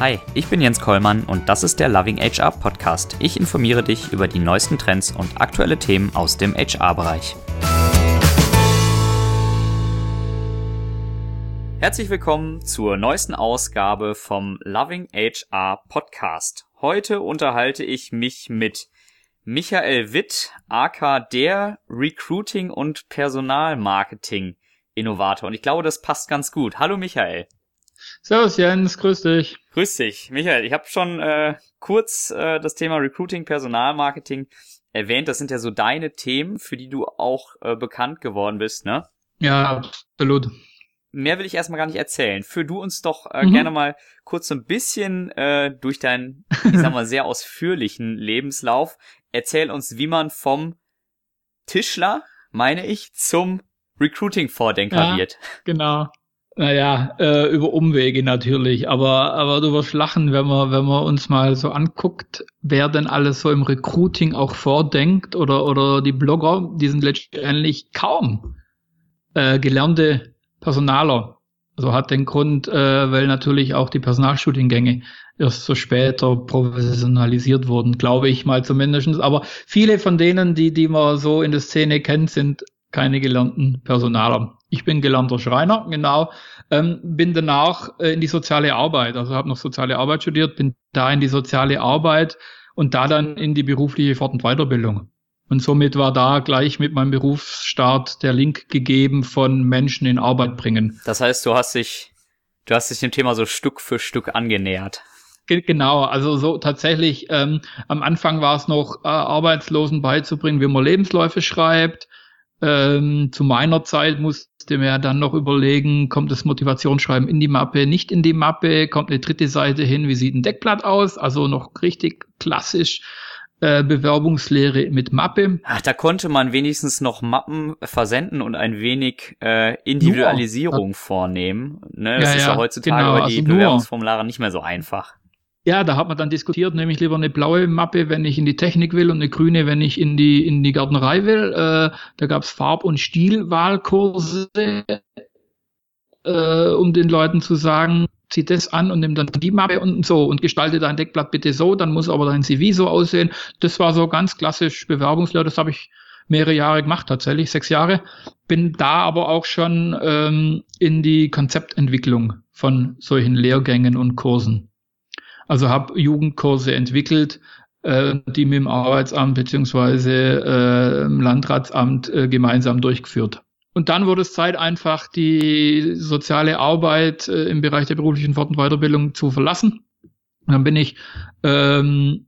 Hi, ich bin Jens Kollmann und das ist der Loving HR Podcast. Ich informiere dich über die neuesten Trends und aktuelle Themen aus dem HR-Bereich. Herzlich willkommen zur neuesten Ausgabe vom Loving HR Podcast. Heute unterhalte ich mich mit Michael Witt, aka der Recruiting und Personalmarketing Innovator. Und ich glaube, das passt ganz gut. Hallo Michael. Servus Jens, grüß dich. Grüß dich, Michael. Ich habe schon äh, kurz äh, das Thema Recruiting, Personalmarketing erwähnt. Das sind ja so deine Themen, für die du auch äh, bekannt geworden bist, ne? Ja, absolut. Mehr will ich erstmal gar nicht erzählen. Führ du uns doch äh, mhm. gerne mal kurz so ein bisschen äh, durch deinen, ich sag mal, sehr ausführlichen Lebenslauf. Erzähl uns, wie man vom Tischler, meine ich, zum Recruiting-Vordenker ja, wird. Genau. Naja, äh, über Umwege natürlich, aber, aber du wirst lachen, wenn man, wenn man uns mal so anguckt, wer denn alles so im Recruiting auch vordenkt oder, oder die Blogger, die sind letztendlich kaum äh, gelernte Personaler. Also hat den Grund, äh, weil natürlich auch die Personalstudiengänge erst so später professionalisiert wurden, glaube ich mal zumindestens. Aber viele von denen, die, die man so in der Szene kennt, sind keine gelernten Personaler. Ich bin gelernter Schreiner, genau. Ähm, bin danach äh, in die soziale Arbeit, also habe noch soziale Arbeit studiert, bin da in die soziale Arbeit und da dann in die berufliche Fort- und Weiterbildung. Und somit war da gleich mit meinem Berufsstart der Link gegeben von Menschen in Arbeit bringen. Das heißt, du hast dich, du hast dich dem Thema so Stück für Stück angenähert. Genau, also so tatsächlich, ähm, am Anfang war es noch äh, Arbeitslosen beizubringen, wie man Lebensläufe schreibt. Ähm, zu meiner Zeit musste mir dann noch überlegen, kommt das Motivationsschreiben in die Mappe, nicht in die Mappe, kommt eine dritte Seite hin, wie sieht ein Deckblatt aus, also noch richtig klassisch äh, Bewerbungslehre mit Mappe. Ach, da konnte man wenigstens noch Mappen versenden und ein wenig äh, Individualisierung nur, vornehmen. Ne? Das ja, ist ja heutzutage genau, bei die also Bewerbungsformulare nicht mehr so einfach. Ja, da hat man dann diskutiert, nehme ich lieber eine blaue Mappe, wenn ich in die Technik will und eine grüne, wenn ich in die, in die Gärtnerei will. Äh, da gab es Farb- und Stilwahlkurse, äh, um den Leuten zu sagen, zieh das an und nimm dann die Mappe und so und gestalte dein Deckblatt bitte so, dann muss aber dein CV so aussehen. Das war so ganz klassisch Bewerbungslehre, das habe ich mehrere Jahre gemacht, tatsächlich sechs Jahre. Bin da aber auch schon ähm, in die Konzeptentwicklung von solchen Lehrgängen und Kursen also habe Jugendkurse entwickelt, äh, die mit dem Arbeitsamt beziehungsweise äh, Landratsamt äh, gemeinsam durchgeführt. Und dann wurde es Zeit, einfach die soziale Arbeit äh, im Bereich der beruflichen Fort- und Weiterbildung zu verlassen. Dann bin ich ähm,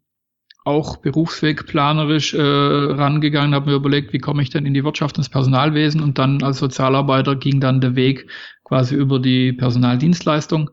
auch berufswegplanerisch äh, rangegangen, habe mir überlegt, wie komme ich denn in die Wirtschaft ins Personalwesen und dann als Sozialarbeiter ging dann der Weg quasi über die Personaldienstleistung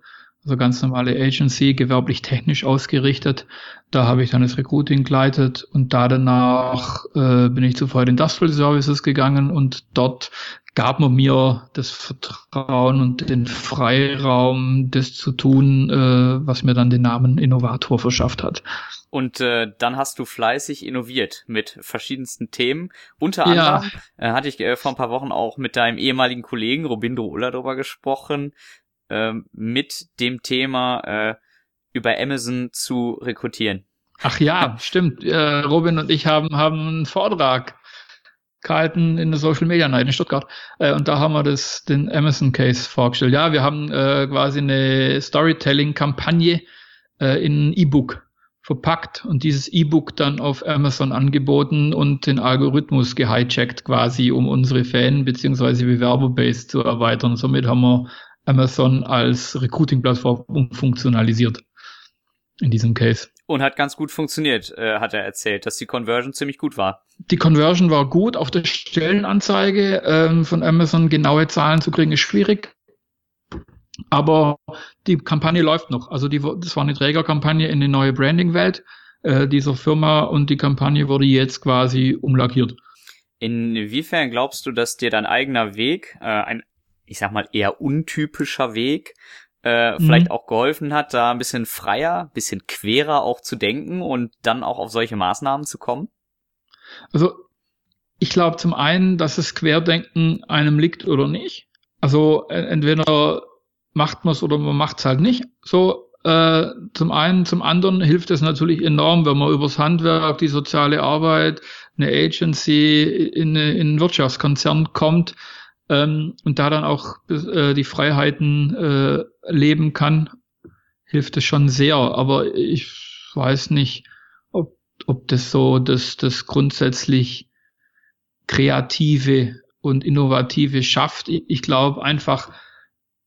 also ganz normale Agency, gewerblich technisch ausgerichtet. Da habe ich dann das Recruiting geleitet und da danach äh, bin ich zu Ford Industrial Services gegangen und dort gab man mir das Vertrauen und den Freiraum, das zu tun, äh, was mir dann den Namen Innovator verschafft hat. Und äh, dann hast du fleißig innoviert mit verschiedensten Themen. Unter anderem ja. äh, hatte ich äh, vor ein paar Wochen auch mit deinem ehemaligen Kollegen Robindo Uller darüber gesprochen, ähm, mit dem Thema äh, über Amazon zu rekrutieren. Ach ja, stimmt. Äh, Robin und ich haben, haben einen Vortrag gehalten in der Social Media Night in Stuttgart. Äh, und da haben wir das, den Amazon Case vorgestellt. Ja, wir haben äh, quasi eine Storytelling-Kampagne äh, in ein E-Book verpackt und dieses E-Book dann auf Amazon angeboten und den Algorithmus gehijackt quasi, um unsere Fan- bzw. Bewerberbase zu erweitern. Somit haben wir Amazon als Recruiting-Plattform umfunktionalisiert in diesem Case. Und hat ganz gut funktioniert, äh, hat er erzählt, dass die Conversion ziemlich gut war. Die Conversion war gut. Auf der Stellenanzeige ähm, von Amazon genaue Zahlen zu kriegen, ist schwierig. Aber die Kampagne läuft noch. Also die, das war eine Trägerkampagne in die neue Branding-Welt äh, dieser Firma und die Kampagne wurde jetzt quasi umlackiert. Inwiefern glaubst du, dass dir dein eigener Weg, äh, ein ich sag mal, eher untypischer Weg äh, mhm. vielleicht auch geholfen hat, da ein bisschen freier, bisschen querer auch zu denken und dann auch auf solche Maßnahmen zu kommen? Also ich glaube zum einen, dass das Querdenken einem liegt oder nicht. Also entweder macht man es oder man macht es halt nicht. So, Äh, zum einen, zum anderen hilft es natürlich enorm, wenn man übers Handwerk, die soziale Arbeit, eine Agency in, in einen Wirtschaftskonzern kommt ähm, und da dann auch äh, die Freiheiten äh, leben kann, hilft es schon sehr. Aber ich weiß nicht, ob, ob das so das, das grundsätzlich kreative und innovative schafft. Ich, ich glaube einfach,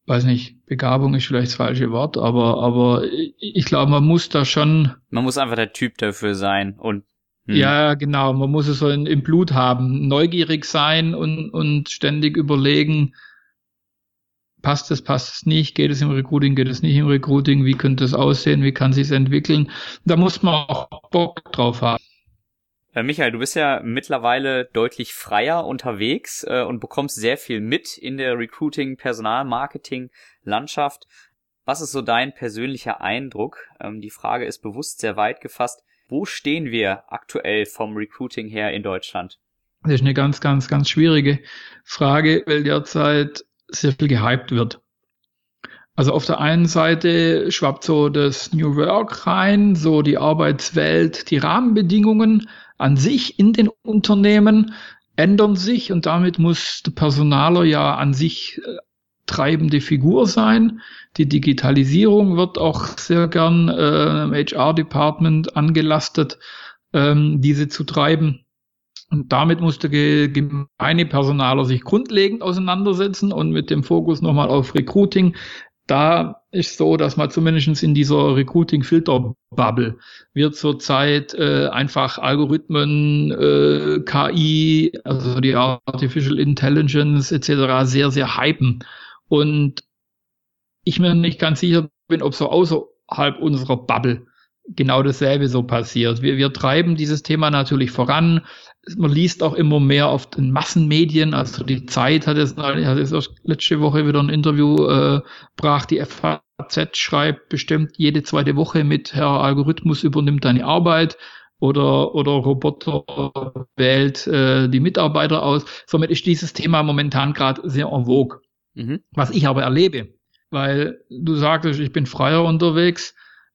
weiß nicht, Begabung ist vielleicht das falsche Wort, aber, aber ich glaube, man muss da schon. Man muss einfach der Typ dafür sein und. Hm. Ja, genau, man muss es so in, im Blut haben, neugierig sein und, und ständig überlegen, passt es, passt es nicht, geht es im Recruiting, geht es nicht im Recruiting, wie könnte es aussehen, wie kann es sich entwickeln. Da muss man auch Bock drauf haben. Äh, Michael, du bist ja mittlerweile deutlich freier unterwegs äh, und bekommst sehr viel mit in der Recruiting, Personalmarketing, Landschaft. Was ist so dein persönlicher Eindruck? Ähm, die Frage ist bewusst sehr weit gefasst. Wo stehen wir aktuell vom Recruiting her in Deutschland? Das ist eine ganz, ganz, ganz schwierige Frage, weil derzeit sehr viel gehypt wird. Also auf der einen Seite schwappt so das New Work rein, so die Arbeitswelt, die Rahmenbedingungen an sich in den Unternehmen ändern sich und damit muss der Personaler ja an sich äh, treibende Figur sein. Die Digitalisierung wird auch sehr gern äh, im HR-Department angelastet, ähm, diese zu treiben. Und damit muss der gemeine Personaler sich grundlegend auseinandersetzen und mit dem Fokus nochmal auf Recruiting da ist so, dass man zumindest in dieser Recruiting-Filter-Bubble wird zurzeit äh, einfach Algorithmen, äh, KI, also die Artificial Intelligence etc. sehr, sehr hypen. Und ich mir nicht ganz sicher bin, ob so außerhalb unserer Bubble genau dasselbe so passiert. Wir, wir treiben dieses Thema natürlich voran man liest auch immer mehr auf den Massenmedien, also die Zeit hat jetzt, hat jetzt letzte Woche wieder ein Interview äh, brach, die FAZ schreibt bestimmt jede zweite Woche mit Herr Algorithmus übernimmt deine Arbeit oder, oder Roboter wählt äh, die Mitarbeiter aus. Somit ist dieses Thema momentan gerade sehr en vogue. Mhm. Was ich aber erlebe, weil du sagtest, ich bin freier unterwegs,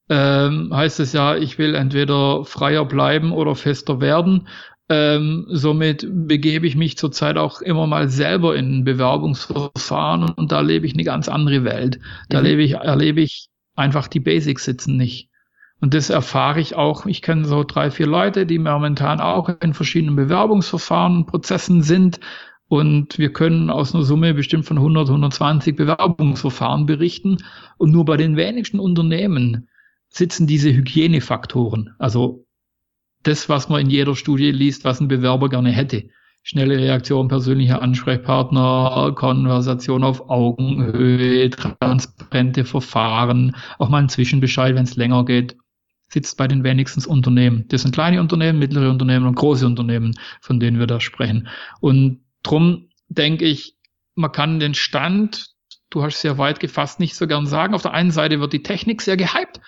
ähm, heißt es ja, ich will entweder freier bleiben oder fester werden. Ähm, somit begebe ich mich zurzeit auch immer mal selber in Bewerbungsverfahren und da lebe ich eine ganz andere Welt. Da mhm. lebe ich, erlebe ich einfach die Basics sitzen nicht. Und das erfahre ich auch. Ich kenne so drei, vier Leute, die momentan auch in verschiedenen Bewerbungsverfahren und Prozessen sind. Und wir können aus einer Summe bestimmt von 100, 120 Bewerbungsverfahren berichten. Und nur bei den wenigsten Unternehmen sitzen diese Hygienefaktoren. Also das, was man in jeder Studie liest, was ein Bewerber gerne hätte. Schnelle Reaktion, persönlicher Ansprechpartner, Konversation auf Augenhöhe, transparente Verfahren, auch mal ein Zwischenbescheid, wenn es länger geht, sitzt bei den wenigsten Unternehmen. Das sind kleine Unternehmen, mittlere Unternehmen und große Unternehmen, von denen wir da sprechen. Und drum denke ich, man kann den Stand, du hast sehr weit gefasst, nicht so gern sagen. Auf der einen Seite wird die Technik sehr gehypt,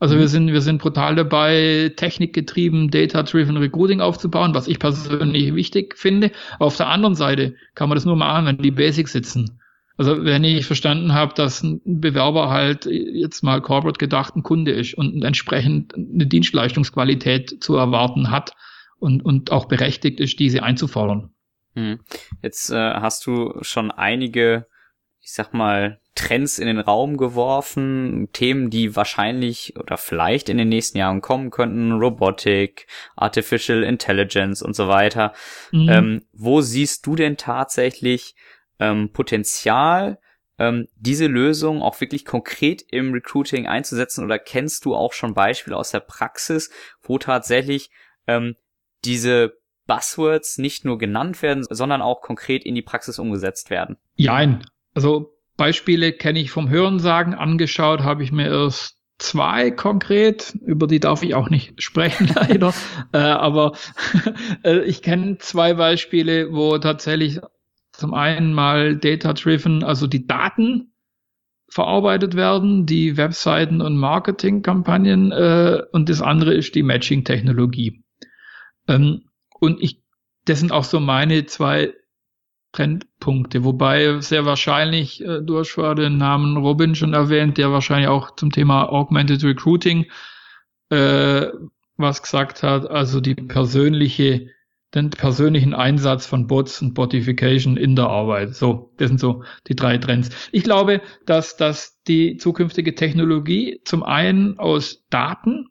also wir mhm. sind, wir sind brutal dabei, technikgetrieben, data-driven Recruiting aufzubauen, was ich persönlich wichtig finde. Auf der anderen Seite kann man das nur machen, wenn die Basics sitzen. Also wenn ich verstanden habe, dass ein Bewerber halt jetzt mal corporate gedacht ein Kunde ist und entsprechend eine Dienstleistungsqualität zu erwarten hat und, und auch berechtigt ist, diese einzufordern. Hm. Jetzt äh, hast du schon einige, ich sag mal, Trends in den Raum geworfen, Themen, die wahrscheinlich oder vielleicht in den nächsten Jahren kommen könnten, Robotik, Artificial Intelligence und so weiter. Mhm. Ähm, wo siehst du denn tatsächlich ähm, Potenzial, ähm, diese Lösung auch wirklich konkret im Recruiting einzusetzen oder kennst du auch schon Beispiele aus der Praxis, wo tatsächlich ähm, diese Buzzwords nicht nur genannt werden, sondern auch konkret in die Praxis umgesetzt werden? Jein. Also Beispiele kenne ich vom Hörensagen angeschaut, habe ich mir erst zwei konkret, über die darf ich auch nicht sprechen leider, äh, aber äh, ich kenne zwei Beispiele, wo tatsächlich zum einen mal data-driven, also die Daten verarbeitet werden, die Webseiten und Marketingkampagnen äh, und das andere ist die Matching-Technologie. Ähm, und ich, das sind auch so meine zwei Trendpunkte. Wobei sehr wahrscheinlich, äh, du hast vorher den Namen Robin schon erwähnt, der wahrscheinlich auch zum Thema Augmented Recruiting äh, was gesagt hat, also die persönliche, den persönlichen Einsatz von Bots und Botification in der Arbeit. So, das sind so die drei Trends. Ich glaube, dass, dass die zukünftige Technologie zum einen aus Daten,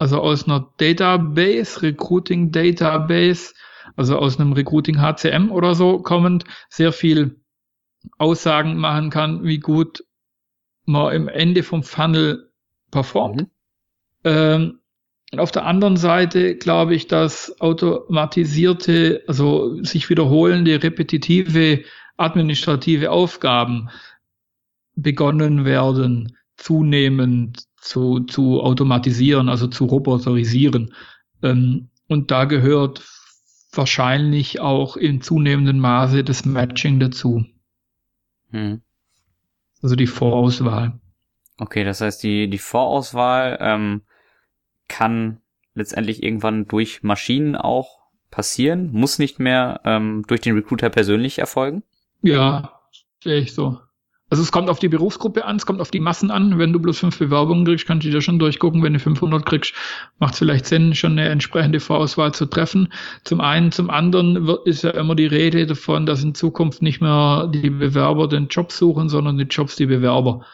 also aus einer Database, Recruiting Database, also aus einem Recruiting HCM oder so kommend, sehr viel Aussagen machen kann, wie gut man im Ende vom Funnel performt. Mhm. Ähm, auf der anderen Seite glaube ich, dass automatisierte, also sich wiederholende, repetitive administrative Aufgaben begonnen werden, zunehmend zu, zu automatisieren, also zu roboterisieren. Ähm, und da gehört wahrscheinlich auch in zunehmendem Maße das Matching dazu. Hm. Also die Vorauswahl. Okay, das heißt, die, die Vorauswahl ähm, kann letztendlich irgendwann durch Maschinen auch passieren, muss nicht mehr ähm, durch den Recruiter persönlich erfolgen? Ja, sehe ich so. Also es kommt auf die Berufsgruppe an, es kommt auf die Massen an. Wenn du bloß fünf Bewerbungen kriegst, kannst du dir schon durchgucken. Wenn du 500 kriegst, macht es vielleicht Sinn, schon eine entsprechende Vorauswahl zu treffen. Zum einen, zum anderen wird, ist ja immer die Rede davon, dass in Zukunft nicht mehr die Bewerber den Job suchen, sondern die Jobs die Bewerber.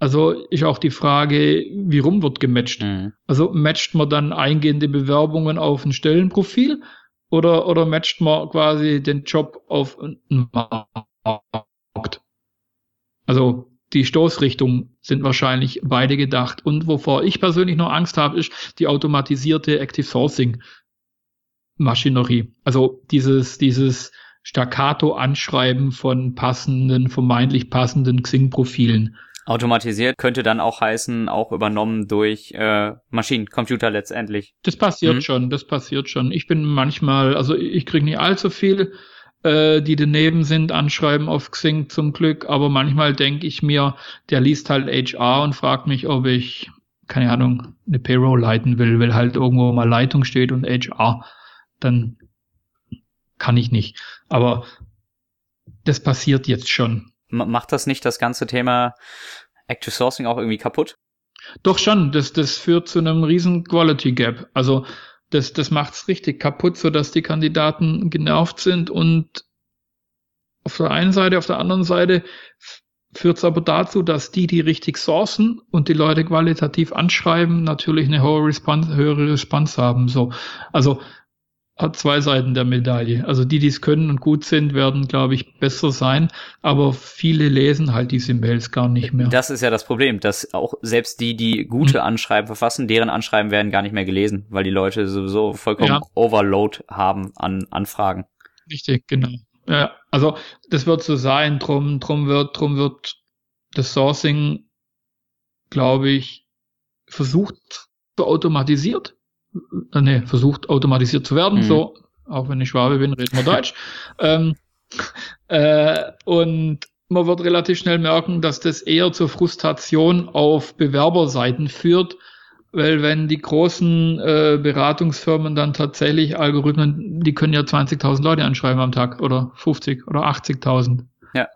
Also ist auch die Frage, wie rum wird gematcht? Mhm. Also matcht man dann eingehende Bewerbungen auf ein Stellenprofil oder, oder matcht man quasi den Job auf einen Markt? Also die Stoßrichtung sind wahrscheinlich beide gedacht. Und wovor ich persönlich noch Angst habe, ist die automatisierte Active Sourcing Maschinerie. Also dieses, dieses Staccato Anschreiben von passenden, vermeintlich passenden Xing-Profilen. Automatisiert könnte dann auch heißen, auch übernommen durch äh, Maschinen, Computer letztendlich. Das passiert mhm. schon, das passiert schon. Ich bin manchmal, also ich kriege nicht allzu viel, äh, die daneben sind, anschreiben auf Xing zum Glück, aber manchmal denke ich mir, der liest halt HR und fragt mich, ob ich, keine Ahnung, eine Payroll leiten will, weil halt irgendwo mal Leitung steht und HR, dann kann ich nicht. Aber das passiert jetzt schon macht das nicht das ganze Thema Active Sourcing auch irgendwie kaputt? Doch schon, das, das führt zu einem riesen Quality Gap. Also das, das macht's richtig kaputt, so dass die Kandidaten genervt sind und auf der einen Seite, auf der anderen Seite führt es aber dazu, dass die, die richtig sourcen und die Leute qualitativ anschreiben, natürlich eine hohe Response, höhere Response haben. So, also hat zwei Seiten der Medaille. Also die, die es können und gut sind, werden, glaube ich, besser sein. Aber viele lesen halt diese Mails gar nicht mehr. Das ist ja das Problem, dass auch selbst die, die gute mhm. Anschreiben verfassen, deren Anschreiben werden gar nicht mehr gelesen, weil die Leute sowieso vollkommen ja. Overload haben an Anfragen. Richtig, genau. Ja, also das wird so sein. Drum, drum wird, drum wird das Sourcing, glaube ich, versucht automatisiert äh, nee, versucht automatisiert zu werden, mhm. so, auch wenn ich Schwabe bin, reden wir Deutsch. ähm, äh, und man wird relativ schnell merken, dass das eher zur Frustration auf Bewerberseiten führt, weil wenn die großen äh, Beratungsfirmen dann tatsächlich Algorithmen, die können ja 20.000 Leute anschreiben am Tag oder 50 oder 80.000. Ja,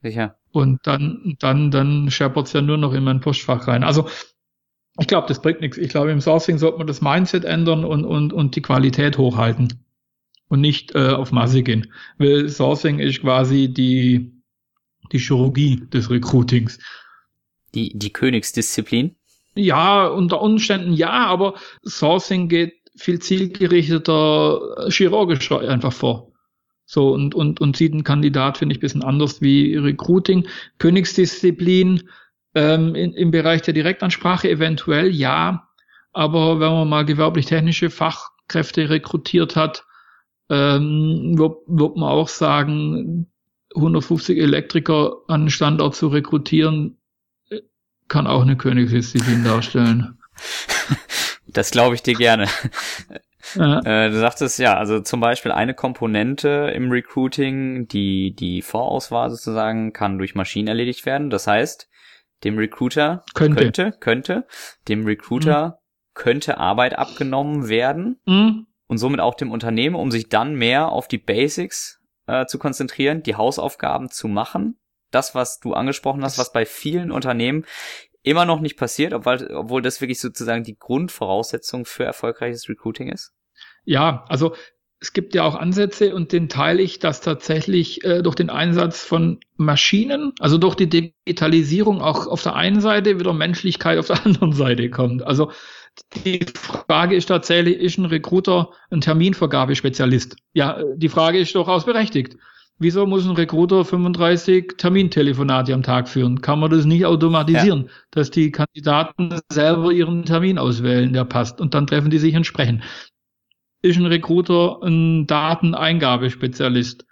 sicher. Und dann, dann, dann scheppert's ja nur noch in mein Postfach rein. Also ich glaube, das bringt nichts. Ich glaube, im Sourcing sollte man das Mindset ändern und, und, und die Qualität hochhalten und nicht äh, auf Masse gehen. Weil Sourcing ist quasi die, die Chirurgie des Recruitings. Die, die Königsdisziplin? Ja, unter Umständen ja, aber Sourcing geht viel zielgerichteter chirurgisch einfach vor. So, und, und, und sieht einen Kandidat, finde ich, bisschen anders wie Recruiting. Königsdisziplin, ähm, in, Im Bereich der Direktansprache eventuell ja, aber wenn man mal gewerblich-technische Fachkräfte rekrutiert hat, ähm, wird, wird man auch sagen, 150 Elektriker an den Standort zu rekrutieren, kann auch eine Königsdisziplin darstellen. Das glaube ich dir gerne. Ja. Äh, du sagtest ja, also zum Beispiel eine Komponente im Recruiting, die die Vorauswahl sozusagen, kann durch Maschinen erledigt werden. Das heißt, dem Recruiter könnte, könnte, könnte dem Recruiter mhm. könnte Arbeit abgenommen werden mhm. und somit auch dem Unternehmen, um sich dann mehr auf die Basics äh, zu konzentrieren, die Hausaufgaben zu machen. Das, was du angesprochen hast, was bei vielen Unternehmen immer noch nicht passiert, obwohl, obwohl das wirklich sozusagen die Grundvoraussetzung für erfolgreiches Recruiting ist? Ja, also es gibt ja auch Ansätze und den teile ich, dass tatsächlich äh, durch den Einsatz von Maschinen, also durch die Digitalisierung auch auf der einen Seite wieder Menschlichkeit auf der anderen Seite kommt. Also die Frage ist tatsächlich, ist ein Recruiter ein Terminvergabespezialist? Ja, die Frage ist durchaus berechtigt. Wieso muss ein Recruiter 35 Termintelefonate am Tag führen? Kann man das nicht automatisieren, ja. dass die Kandidaten selber ihren Termin auswählen, der passt, und dann treffen die sich entsprechend? Ist ein Recruiter ein Dateneingabespezialist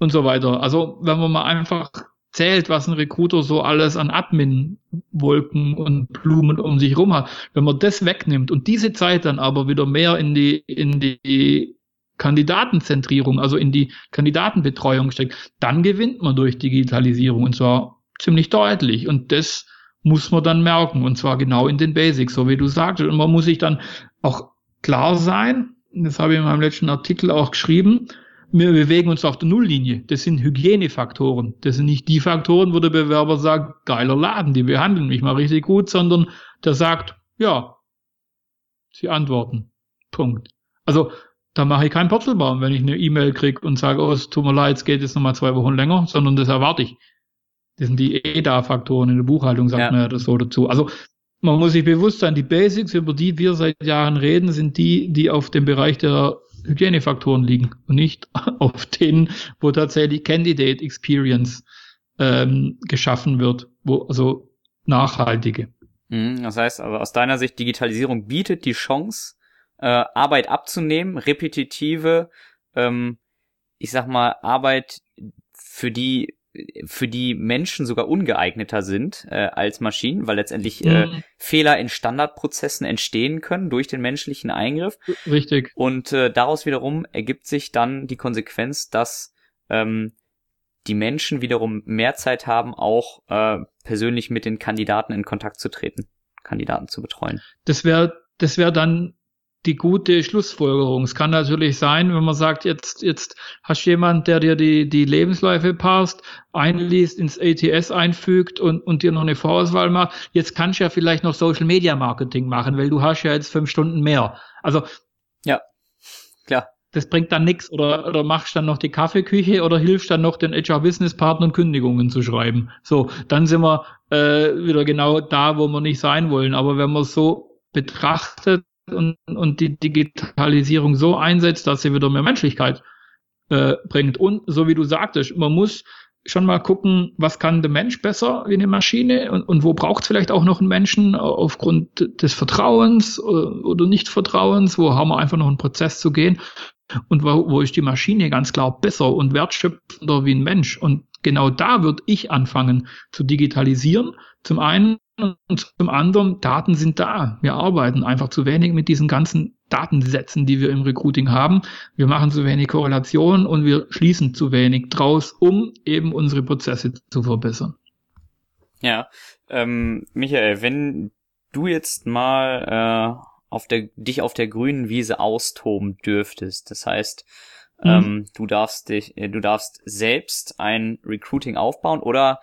und so weiter. Also wenn man mal einfach zählt, was ein Recruiter so alles an Admin-Wolken und Blumen um sich rum hat, wenn man das wegnimmt und diese Zeit dann aber wieder mehr in die, in die Kandidatenzentrierung, also in die Kandidatenbetreuung steckt, dann gewinnt man durch Digitalisierung und zwar ziemlich deutlich. Und das muss man dann merken und zwar genau in den Basics, so wie du sagtest. Und man muss sich dann auch klar sein, das habe ich in meinem letzten Artikel auch geschrieben, wir bewegen uns auf der Nulllinie. Das sind Hygienefaktoren. Das sind nicht die Faktoren, wo der Bewerber sagt, geiler Laden, die behandeln mich mal richtig gut, sondern der sagt, ja, sie antworten. Punkt. Also da mache ich keinen Purzelbaum, wenn ich eine E-Mail kriege und sage, oh, es tut mir leid, es geht jetzt nochmal zwei Wochen länger, sondern das erwarte ich. Das sind die EDA-Faktoren in der Buchhaltung, sagt ja. man ja das so dazu. Also man muss sich bewusst sein, die Basics, über die wir seit Jahren reden, sind die, die auf dem Bereich der Hygienefaktoren liegen und nicht auf denen, wo tatsächlich Candidate Experience ähm, geschaffen wird, wo also nachhaltige. Mhm, das heißt, also aus deiner Sicht, Digitalisierung bietet die Chance, äh, Arbeit abzunehmen, repetitive, ähm, ich sag mal, Arbeit, für die für die Menschen sogar ungeeigneter sind äh, als Maschinen, weil letztendlich äh, mhm. Fehler in Standardprozessen entstehen können durch den menschlichen Eingriff. Richtig. Und äh, daraus wiederum ergibt sich dann die Konsequenz, dass ähm, die Menschen wiederum mehr Zeit haben, auch äh, persönlich mit den Kandidaten in Kontakt zu treten, Kandidaten zu betreuen. Das wäre das wäre dann die gute Schlussfolgerung. Es kann natürlich sein, wenn man sagt, jetzt, jetzt hast du jemand, der dir die, die Lebensläufe passt, einliest, ins ATS einfügt und, und dir noch eine Vorauswahl macht. Jetzt kannst du ja vielleicht noch Social Media Marketing machen, weil du hast ja jetzt fünf Stunden mehr. Also. Ja, klar. Das bringt dann nichts oder, oder machst dann noch die Kaffeeküche oder hilfst dann noch den HR Business Partnern Kündigungen zu schreiben. So, dann sind wir äh, wieder genau da, wo wir nicht sein wollen. Aber wenn man so betrachtet, und, und die Digitalisierung so einsetzt, dass sie wieder mehr Menschlichkeit äh, bringt. Und so wie du sagtest, man muss schon mal gucken, was kann der Mensch besser wie eine Maschine und, und wo braucht es vielleicht auch noch einen Menschen aufgrund des Vertrauens äh, oder Nichtvertrauens, wo haben wir einfach noch einen Prozess zu gehen und wo, wo ist die Maschine ganz klar besser und wertschöpfender wie ein Mensch. Und genau da würde ich anfangen zu digitalisieren. Zum einen und zum anderen, Daten sind da. Wir arbeiten einfach zu wenig mit diesen ganzen Datensätzen, die wir im Recruiting haben. Wir machen zu wenig Korrelationen und wir schließen zu wenig draus, um eben unsere Prozesse zu verbessern. Ja, ähm, Michael, wenn du jetzt mal äh, auf der, dich auf der grünen Wiese austoben dürftest, das heißt, mhm. ähm, du darfst dich, äh, du darfst selbst ein Recruiting aufbauen oder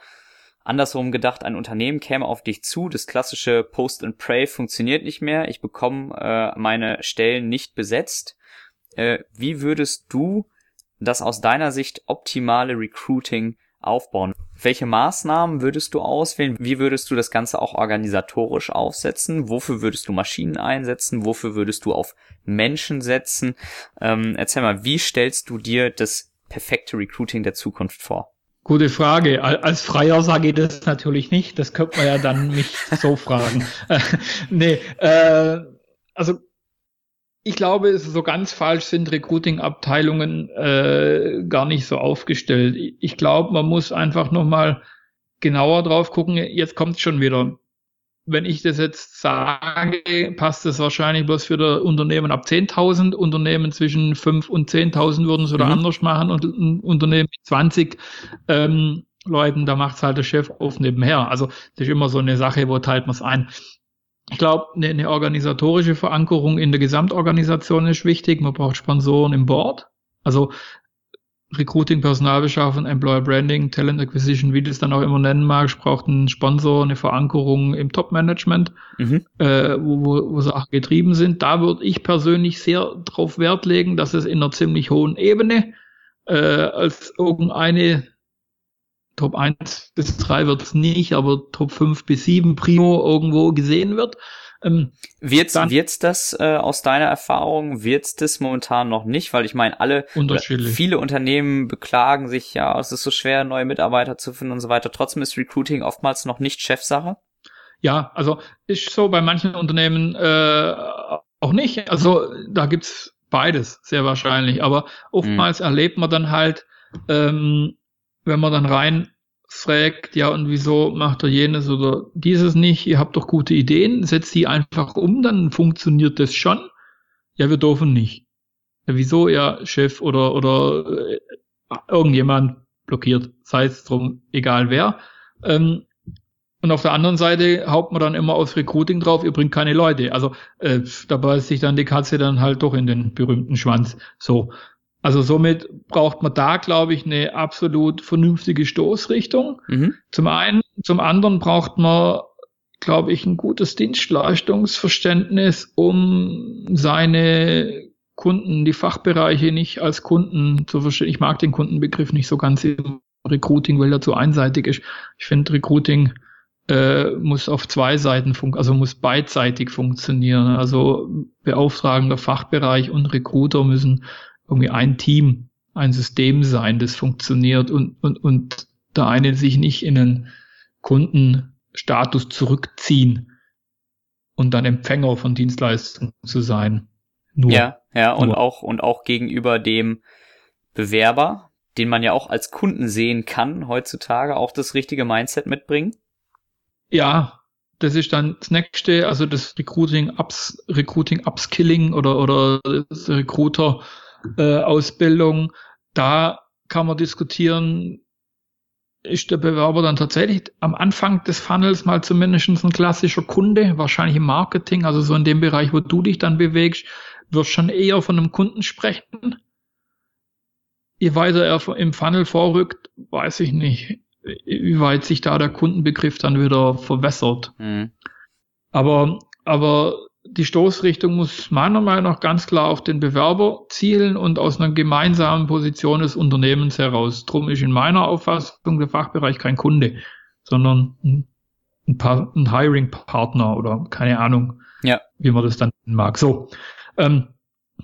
Andersrum gedacht, ein Unternehmen käme auf dich zu, das klassische Post and Pray funktioniert nicht mehr, ich bekomme äh, meine Stellen nicht besetzt. Äh, wie würdest du das aus deiner Sicht optimale Recruiting aufbauen? Welche Maßnahmen würdest du auswählen? Wie würdest du das Ganze auch organisatorisch aufsetzen? Wofür würdest du Maschinen einsetzen? Wofür würdest du auf Menschen setzen? Ähm, erzähl mal, wie stellst du dir das perfekte Recruiting der Zukunft vor? Gute Frage. Als Freier sage ich das natürlich nicht. Das könnte man ja dann mich so fragen. nee, äh, also ich glaube, so ganz falsch sind Recruiting-Abteilungen äh, gar nicht so aufgestellt. Ich glaube, man muss einfach nochmal genauer drauf gucken. Jetzt kommt es schon wieder wenn ich das jetzt sage, passt das wahrscheinlich bloß für das Unternehmen ab 10.000. Unternehmen zwischen 5 und 10.000 würden es oder mhm. anders machen und ein Unternehmen mit 20 ähm, Leuten, da macht es halt der Chef auf nebenher. Also das ist immer so eine Sache, wo teilt man es ein. Ich glaube, eine, eine organisatorische Verankerung in der Gesamtorganisation ist wichtig. Man braucht Sponsoren im Board. Also Recruiting, Personalbeschaffung, Employer Branding, Talent Acquisition, wie du es dann auch immer nennen magst, braucht einen Sponsor, eine Verankerung im Top-Management, mhm. äh, wo, wo, wo Sachen getrieben sind. Da würde ich persönlich sehr drauf Wert legen, dass es in einer ziemlich hohen Ebene äh, als irgendeine Top 1 bis 3 wird es nicht, aber Top 5 bis 7 Primo irgendwo gesehen wird. Ähm, wird's, dann, wird's das äh, aus deiner Erfahrung, wird's das momentan noch nicht? Weil ich meine, alle, viele Unternehmen beklagen sich, ja, es ist so schwer, neue Mitarbeiter zu finden und so weiter. Trotzdem ist Recruiting oftmals noch nicht Chefsache. Ja, also ist so bei manchen Unternehmen äh, auch nicht. Also da gibt's beides, sehr wahrscheinlich. Aber oftmals mhm. erlebt man dann halt, ähm, wenn man dann rein fragt, ja, und wieso macht er jenes oder dieses nicht? Ihr habt doch gute Ideen, setzt die einfach um, dann funktioniert das schon. Ja, wir dürfen nicht. Ja, wieso? Ja, Chef oder, oder äh, irgendjemand blockiert, sei es drum, egal wer. Ähm, und auf der anderen Seite haut man dann immer aufs Recruiting drauf, ihr bringt keine Leute. Also äh, da beißt sich dann die Katze dann halt doch in den berühmten Schwanz. So. Also somit braucht man da, glaube ich, eine absolut vernünftige Stoßrichtung. Mhm. Zum einen, zum anderen braucht man, glaube ich, ein gutes Dienstleistungsverständnis, um seine Kunden, die Fachbereiche nicht als Kunden zu verstehen. Ich mag den Kundenbegriff nicht so ganz im Recruiting, weil er zu einseitig ist. Ich finde Recruiting äh, muss auf zwei Seiten funktionieren, also muss beidseitig funktionieren. Also beauftragender Fachbereich und Recruiter müssen irgendwie ein Team, ein System sein, das funktioniert und, und, und der eine sich nicht in einen Kundenstatus zurückziehen und dann Empfänger von Dienstleistungen zu sein. Nur, ja, ja, und nur. auch, und auch gegenüber dem Bewerber, den man ja auch als Kunden sehen kann, heutzutage auch das richtige Mindset mitbringen. Ja, das ist dann das nächste, also das Recruiting Ups, Recruiting Upskilling oder, oder das Recruiter äh, Ausbildung. Da kann man diskutieren, ist der Bewerber dann tatsächlich am Anfang des Funnels mal zumindest ein klassischer Kunde, wahrscheinlich im Marketing, also so in dem Bereich, wo du dich dann bewegst, wirst schon eher von einem Kunden sprechen. Je weiter er im Funnel vorrückt, weiß ich nicht, wie weit sich da der Kundenbegriff dann wieder verwässert. Mhm. Aber, aber die Stoßrichtung muss meiner Meinung nach ganz klar auf den Bewerber zielen und aus einer gemeinsamen Position des Unternehmens heraus. Drum ist in meiner Auffassung der Fachbereich kein Kunde, sondern ein, ein, ein Hiring-Partner oder keine Ahnung, ja. wie man das dann mag. So, ähm,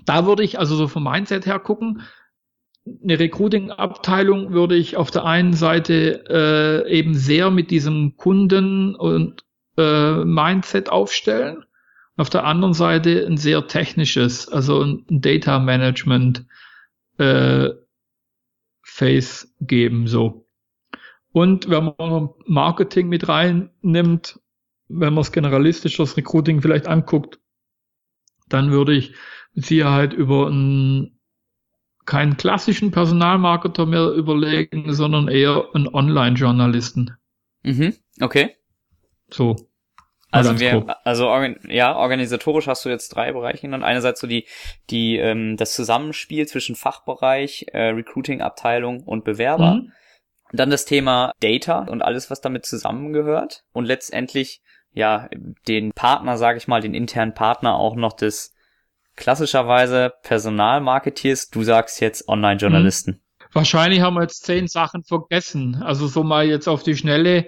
da würde ich also so vom Mindset her gucken. Eine Recruiting-Abteilung würde ich auf der einen Seite äh, eben sehr mit diesem Kunden und äh, Mindset aufstellen auf der anderen Seite ein sehr technisches, also ein Data Management äh, Face geben, so. Und wenn man Marketing mit reinnimmt, wenn man es generalistisch das Recruiting vielleicht anguckt, dann würde ich mit Sicherheit über einen keinen klassischen Personalmarketer mehr überlegen, sondern eher einen Online-Journalisten. Mhm, okay. So. Also wir, also ja, organisatorisch hast du jetzt drei Bereiche genannt. Einerseits so die, die ähm, das Zusammenspiel zwischen Fachbereich, äh, Recruiting-Abteilung und Bewerber. Mhm. Dann das Thema Data und alles, was damit zusammengehört. Und letztendlich ja den Partner, sage ich mal, den internen Partner auch noch des klassischerweise Personalmarketeers. Du sagst jetzt Online-Journalisten. Mhm. Wahrscheinlich haben wir jetzt zehn Sachen vergessen. Also so mal jetzt auf die Schnelle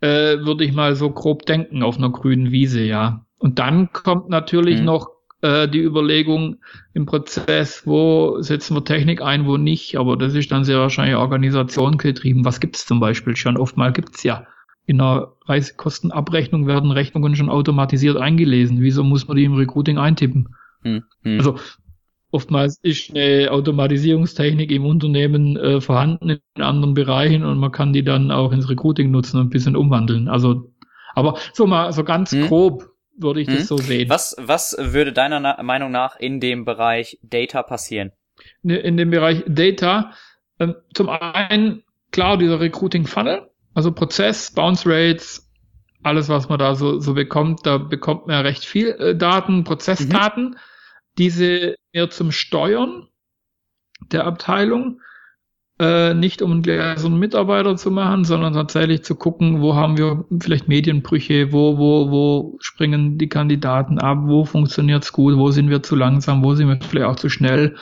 äh, würde ich mal so grob denken, auf einer grünen Wiese, ja. Und dann kommt natürlich mhm. noch äh, die Überlegung im Prozess, wo setzen wir Technik ein, wo nicht. Aber das ist dann sehr wahrscheinlich Organisation getrieben. Was gibt's zum Beispiel schon? Oftmal gibt's ja in einer Reisekostenabrechnung werden Rechnungen schon automatisiert eingelesen. Wieso muss man die im Recruiting eintippen? Mhm. Also Oftmals ist eine Automatisierungstechnik im Unternehmen äh, vorhanden in anderen Bereichen und man kann die dann auch ins Recruiting nutzen und ein bisschen umwandeln. Also, aber so mal so ganz hm. grob würde ich hm. das so sehen. Was, was würde deiner Na Meinung nach in dem Bereich Data passieren? Ne, in dem Bereich Data, äh, zum einen klar dieser Recruiting Funnel, also Prozess, Bounce Rates, alles was man da so, so bekommt, da bekommt man ja recht viel äh, Daten, Prozessdaten. Mhm diese eher zum Steuern der Abteilung äh, nicht um so einen Mitarbeiter zu machen, sondern tatsächlich zu gucken, wo haben wir vielleicht Medienbrüche, wo, wo, wo springen die Kandidaten ab, wo funktioniert's gut, wo sind wir zu langsam, wo sind wir vielleicht auch zu schnell,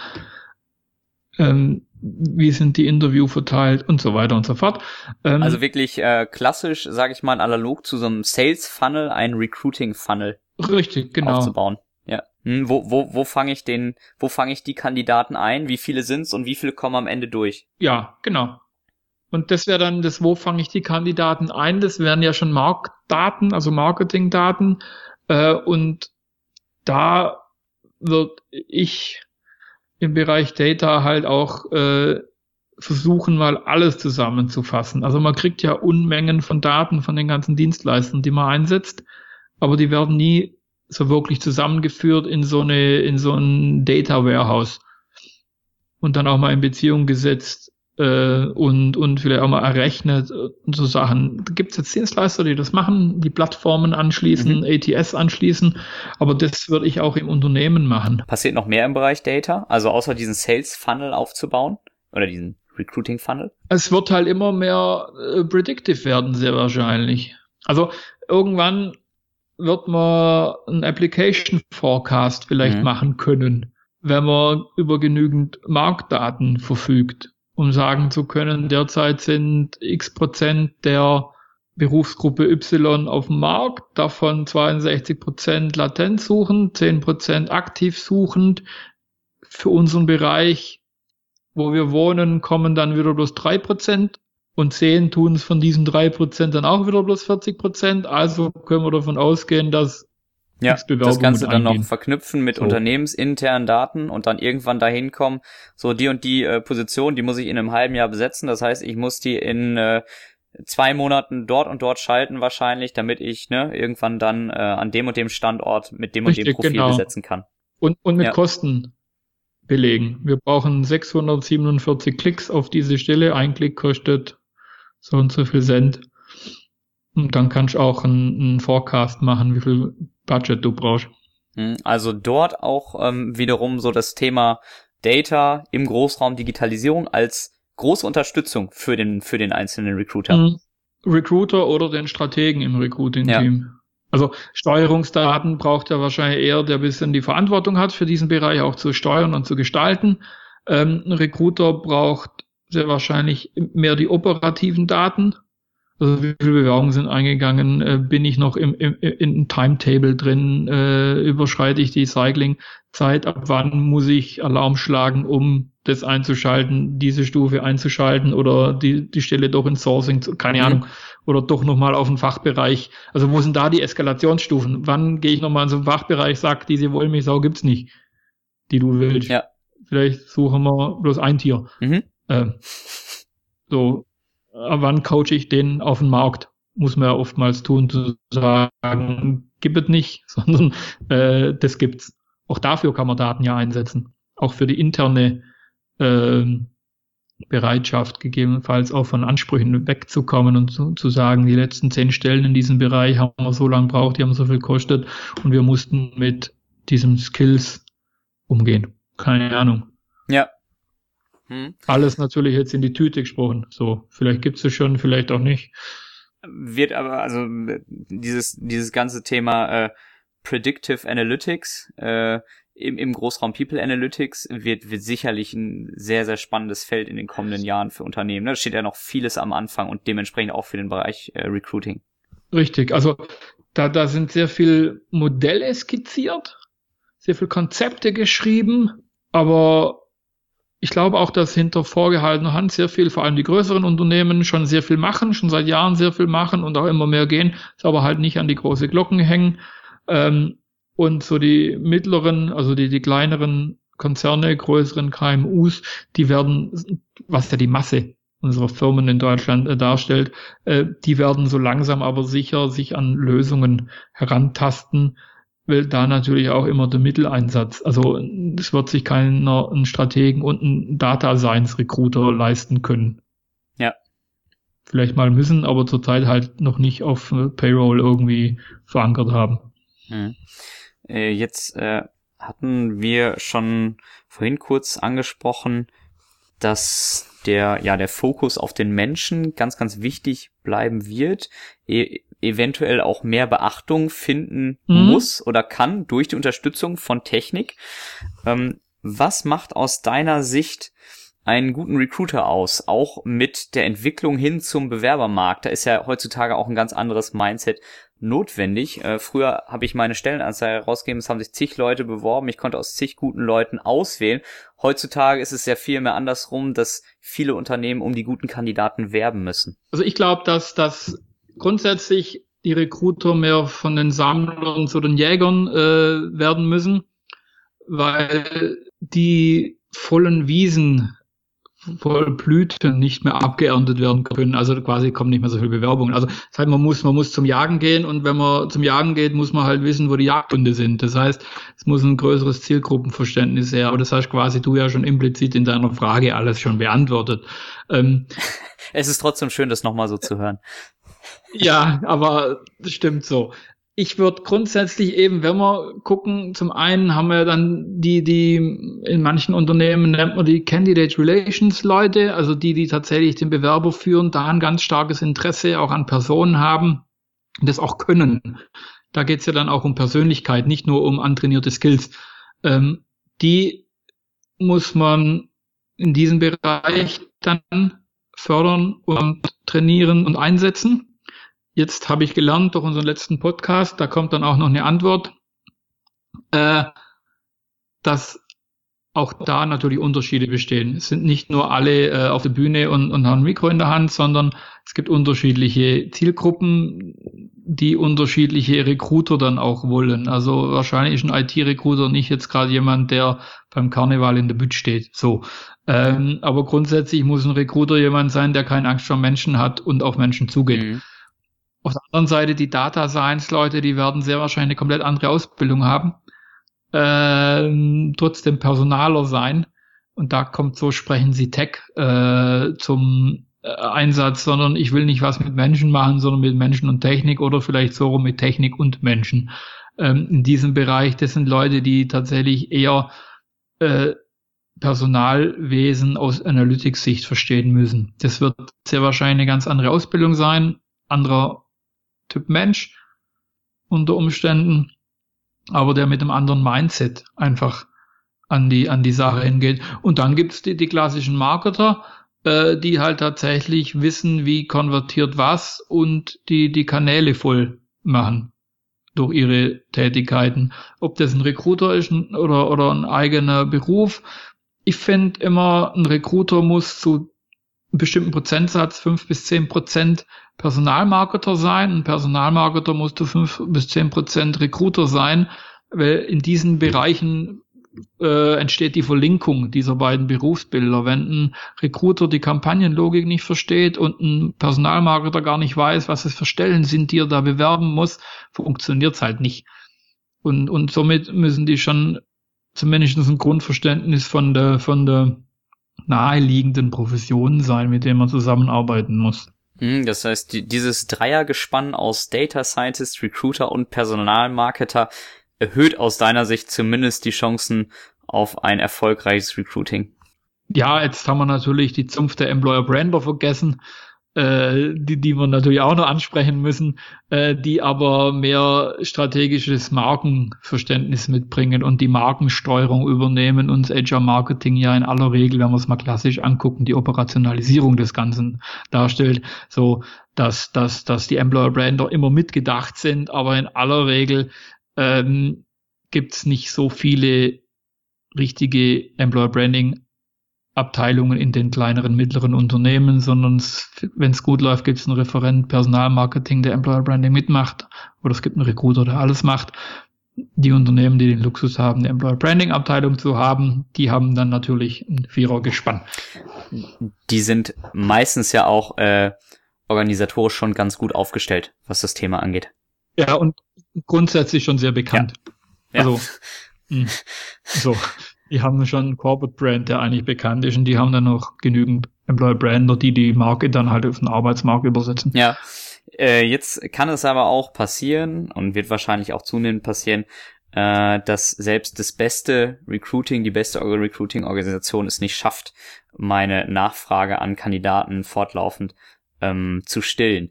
ähm, wie sind die Interview verteilt und so weiter und so fort. Ähm, also wirklich äh, klassisch, sage ich mal, analog zu so einem Sales Funnel, ein Recruiting Funnel. Richtig, genau. Aufzubauen. Hm, wo wo, wo fange ich den, wo fange ich die Kandidaten ein? Wie viele sind's und wie viele kommen am Ende durch? Ja, genau. Und das wäre dann das, wo fange ich die Kandidaten ein? Das wären ja schon Marktdaten, also Marketingdaten. Äh, und da wird ich im Bereich Data halt auch äh, versuchen, mal alles zusammenzufassen. Also man kriegt ja Unmengen von Daten von den ganzen Dienstleistern, die man einsetzt, aber die werden nie so wirklich zusammengeführt in so eine, in so ein Data Warehouse und dann auch mal in Beziehung gesetzt äh, und, und vielleicht auch mal errechnet und so Sachen. Da gibt es jetzt Dienstleister, die das machen, die Plattformen anschließen, mhm. ATS anschließen, aber das würde ich auch im Unternehmen machen. Passiert noch mehr im Bereich Data? Also außer diesen Sales Funnel aufzubauen oder diesen Recruiting Funnel? Es wird halt immer mehr äh, predictive werden, sehr wahrscheinlich. Also irgendwann wird man einen Application Forecast vielleicht mhm. machen können, wenn man über genügend Marktdaten verfügt, um sagen zu können, derzeit sind x Prozent der Berufsgruppe Y auf dem Markt, davon 62 Prozent latent suchend, 10 Prozent aktiv suchend. Für unseren Bereich, wo wir wohnen, kommen dann wieder bloß drei Prozent und 10 tun es von diesen drei Prozent dann auch wieder bloß 40 Prozent. Also können wir davon ausgehen, dass ja, das Ganze dann noch verknüpfen mit so. unternehmensinternen Daten und dann irgendwann dahin kommen, so die und die äh, Position, die muss ich in einem halben Jahr besetzen. Das heißt, ich muss die in äh, zwei Monaten dort und dort schalten wahrscheinlich, damit ich ne, irgendwann dann äh, an dem und dem Standort mit dem Richtig, und dem Profil genau. besetzen kann. Und, und mit ja. Kosten belegen. Wir brauchen 647 Klicks auf diese Stelle. Ein Klick kostet so und so viel Cent. Und dann kannst du auch einen, einen Forecast machen, wie viel Budget du brauchst. Hm, also dort auch ähm, wiederum so das Thema Data im Großraum Digitalisierung als große Unterstützung für den, für den einzelnen Recruiter. Mhm. Recruiter oder den Strategen im Recruiting-Team. Ja. Also Steuerungsdaten braucht er wahrscheinlich eher, der ein bisschen die Verantwortung hat, für diesen Bereich auch zu steuern und zu gestalten. Ähm, ein Recruiter braucht sehr wahrscheinlich mehr die operativen Daten. Also wie viele Bewerbungen sind eingegangen? Äh, bin ich noch im, im, im Timetable drin? Äh, überschreite ich die Cycling-Zeit? Ab wann muss ich Alarm schlagen, um das einzuschalten, diese Stufe einzuschalten oder die, die Stelle doch in Sourcing, keine mhm. Ahnung, oder doch nochmal auf den Fachbereich. Also wo sind da die Eskalationsstufen? Wann gehe ich nochmal in so einen Fachbereich, sag, diese Wollmilchsau gibt's nicht, die du willst. Ja. Vielleicht suchen wir bloß ein Tier. Mhm. Ähm, so, wann coache ich den auf den Markt? Muss man ja oftmals tun, zu sagen, gibt es nicht, sondern äh, das gibt's. Auch dafür kann man Daten ja einsetzen. Auch für die interne äh, Bereitschaft, gegebenenfalls auch von Ansprüchen wegzukommen und zu, zu sagen, die letzten zehn Stellen in diesem Bereich haben wir so lange braucht, die haben so viel gekostet und wir mussten mit diesem Skills umgehen. Keine Ahnung. Ja, hm. Alles natürlich jetzt in die Tüte gesprochen. So, vielleicht gibt's es schon, vielleicht auch nicht. Wird aber, also dieses, dieses ganze Thema äh, Predictive Analytics äh, im, im Großraum People Analytics wird, wird sicherlich ein sehr, sehr spannendes Feld in den kommenden Jahren für Unternehmen. Da steht ja noch vieles am Anfang und dementsprechend auch für den Bereich äh, Recruiting. Richtig, also da, da sind sehr viel Modelle skizziert, sehr viel Konzepte geschrieben, aber ich glaube auch, dass hinter vorgehaltener Hand sehr viel, vor allem die größeren Unternehmen, schon sehr viel machen, schon seit Jahren sehr viel machen und auch immer mehr gehen, aber halt nicht an die große Glocken hängen. Ähm, und so die mittleren, also die, die kleineren Konzerne, größeren KMUs, die werden, was ja die Masse unserer Firmen in Deutschland äh, darstellt, äh, die werden so langsam aber sicher sich an Lösungen herantasten, will da natürlich auch immer der Mitteleinsatz. Also es wird sich keiner ein Strategen und ein Data Science Recruiter leisten können. Ja. Vielleicht mal müssen, aber zurzeit halt noch nicht auf Payroll irgendwie verankert haben. Hm. Äh, jetzt äh, hatten wir schon vorhin kurz angesprochen, dass der, ja, der Fokus auf den Menschen ganz, ganz wichtig bleiben wird, e eventuell auch mehr Beachtung finden mhm. muss oder kann durch die Unterstützung von Technik. Ähm, was macht aus deiner Sicht einen guten Recruiter aus, auch mit der Entwicklung hin zum Bewerbermarkt. Da ist ja heutzutage auch ein ganz anderes Mindset notwendig. Äh, früher habe ich meine Stellenanzeige rausgegeben, es haben sich zig Leute beworben, ich konnte aus zig guten Leuten auswählen. Heutzutage ist es ja viel mehr andersrum, dass viele Unternehmen um die guten Kandidaten werben müssen. Also ich glaube, dass das grundsätzlich die Recruiter mehr von den Sammlern zu den Jägern äh, werden müssen, weil die vollen Wiesen voll Blüten nicht mehr abgeerntet werden können. Also quasi kommen nicht mehr so viele Bewerbungen. Also das heißt, man muss, man muss zum Jagen gehen und wenn man zum Jagen geht, muss man halt wissen, wo die Jagdhunde sind. Das heißt, es muss ein größeres Zielgruppenverständnis her. Aber das hast quasi du ja schon implizit in deiner Frage alles schon beantwortet. Ähm, es ist trotzdem schön, das nochmal so zu hören. Ja, aber das stimmt so ich würde grundsätzlich eben, wenn wir gucken, zum einen haben wir dann die, die in manchen Unternehmen nennt man die Candidate Relations Leute, also die, die tatsächlich den Bewerber führen, da ein ganz starkes Interesse auch an Personen haben und das auch können. Da geht's ja dann auch um Persönlichkeit, nicht nur um antrainierte Skills. Ähm, die muss man in diesem Bereich dann fördern und trainieren und einsetzen. Jetzt habe ich gelernt durch unseren letzten Podcast, da kommt dann auch noch eine Antwort, äh, dass auch da natürlich Unterschiede bestehen. Es sind nicht nur alle äh, auf der Bühne und, und haben ein Mikro in der Hand, sondern es gibt unterschiedliche Zielgruppen, die unterschiedliche Recruiter dann auch wollen. Also wahrscheinlich ist ein IT-Recruiter nicht jetzt gerade jemand, der beim Karneval in der Bütt steht. So. Ähm, aber grundsätzlich muss ein Recruiter jemand sein, der keine Angst vor Menschen hat und auf Menschen zugeht. Mhm. Auf der anderen Seite die Data Science Leute, die werden sehr wahrscheinlich eine komplett andere Ausbildung haben, äh, trotzdem Personaler sein. Und da kommt so sprechen sie Tech äh, zum äh, Einsatz, sondern ich will nicht was mit Menschen machen, sondern mit Menschen und Technik oder vielleicht so rum mit Technik und Menschen. Ähm, in diesem Bereich, das sind Leute, die tatsächlich eher äh, Personalwesen aus Analytics-Sicht verstehen müssen. Das wird sehr wahrscheinlich eine ganz andere Ausbildung sein, anderer Typ Mensch unter Umständen, aber der mit einem anderen Mindset einfach an die, an die Sache hingeht. Und dann gibt's die, die klassischen Marketer, äh, die halt tatsächlich wissen, wie konvertiert was und die, die Kanäle voll machen durch ihre Tätigkeiten. Ob das ein Recruiter ist oder, oder ein eigener Beruf. Ich finde immer, ein Recruiter muss zu bestimmten Prozentsatz, fünf bis zehn Prozent Personalmarketer sein. Ein Personalmarketer musst du fünf bis zehn Prozent Recruiter sein, weil in diesen Bereichen äh, entsteht die Verlinkung dieser beiden Berufsbilder. Wenn ein Recruiter die Kampagnenlogik nicht versteht und ein Personalmarketer gar nicht weiß, was es für Stellen sind, die er da bewerben muss, funktioniert es halt nicht. Und, und somit müssen die schon zumindest ein Grundverständnis von der, von der naheliegenden Profession sein, mit denen man zusammenarbeiten muss. Hm, das heißt, die, dieses Dreiergespann aus Data Scientist, Recruiter und Personalmarketer erhöht aus deiner Sicht zumindest die Chancen auf ein erfolgreiches Recruiting. Ja, jetzt haben wir natürlich die Zunft der Employer Brander vergessen äh, die, die wir natürlich auch noch ansprechen müssen, äh, die aber mehr strategisches Markenverständnis mitbringen und die Markensteuerung übernehmen und HR Marketing ja in aller Regel, wenn wir es mal klassisch angucken, die Operationalisierung des Ganzen darstellt, so dass, dass, dass die Employer Brander immer mitgedacht sind, aber in aller Regel ähm, gibt es nicht so viele richtige Employer Branding Abteilungen in den kleineren, mittleren Unternehmen, sondern wenn es gut läuft, gibt es einen Referent Personalmarketing, der Employer Branding mitmacht, oder es gibt einen Recruiter, der alles macht. Die Unternehmen, die den Luxus haben, eine Employer Branding Abteilung zu haben, die haben dann natürlich ein Vierer gespannt. Die sind meistens ja auch äh, organisatorisch schon ganz gut aufgestellt, was das Thema angeht. Ja, und grundsätzlich schon sehr bekannt. Ja. Also, ja. Hm. so. Die haben schon einen Corporate Brand, der eigentlich bekannt ist und die haben dann noch genügend Employer Brander, die die Marke dann halt auf den Arbeitsmarkt übersetzen. Ja. Äh, jetzt kann es aber auch passieren und wird wahrscheinlich auch zunehmend passieren, äh, dass selbst das beste Recruiting, die beste Recruiting-Organisation es nicht schafft, meine Nachfrage an Kandidaten fortlaufend ähm, zu stillen.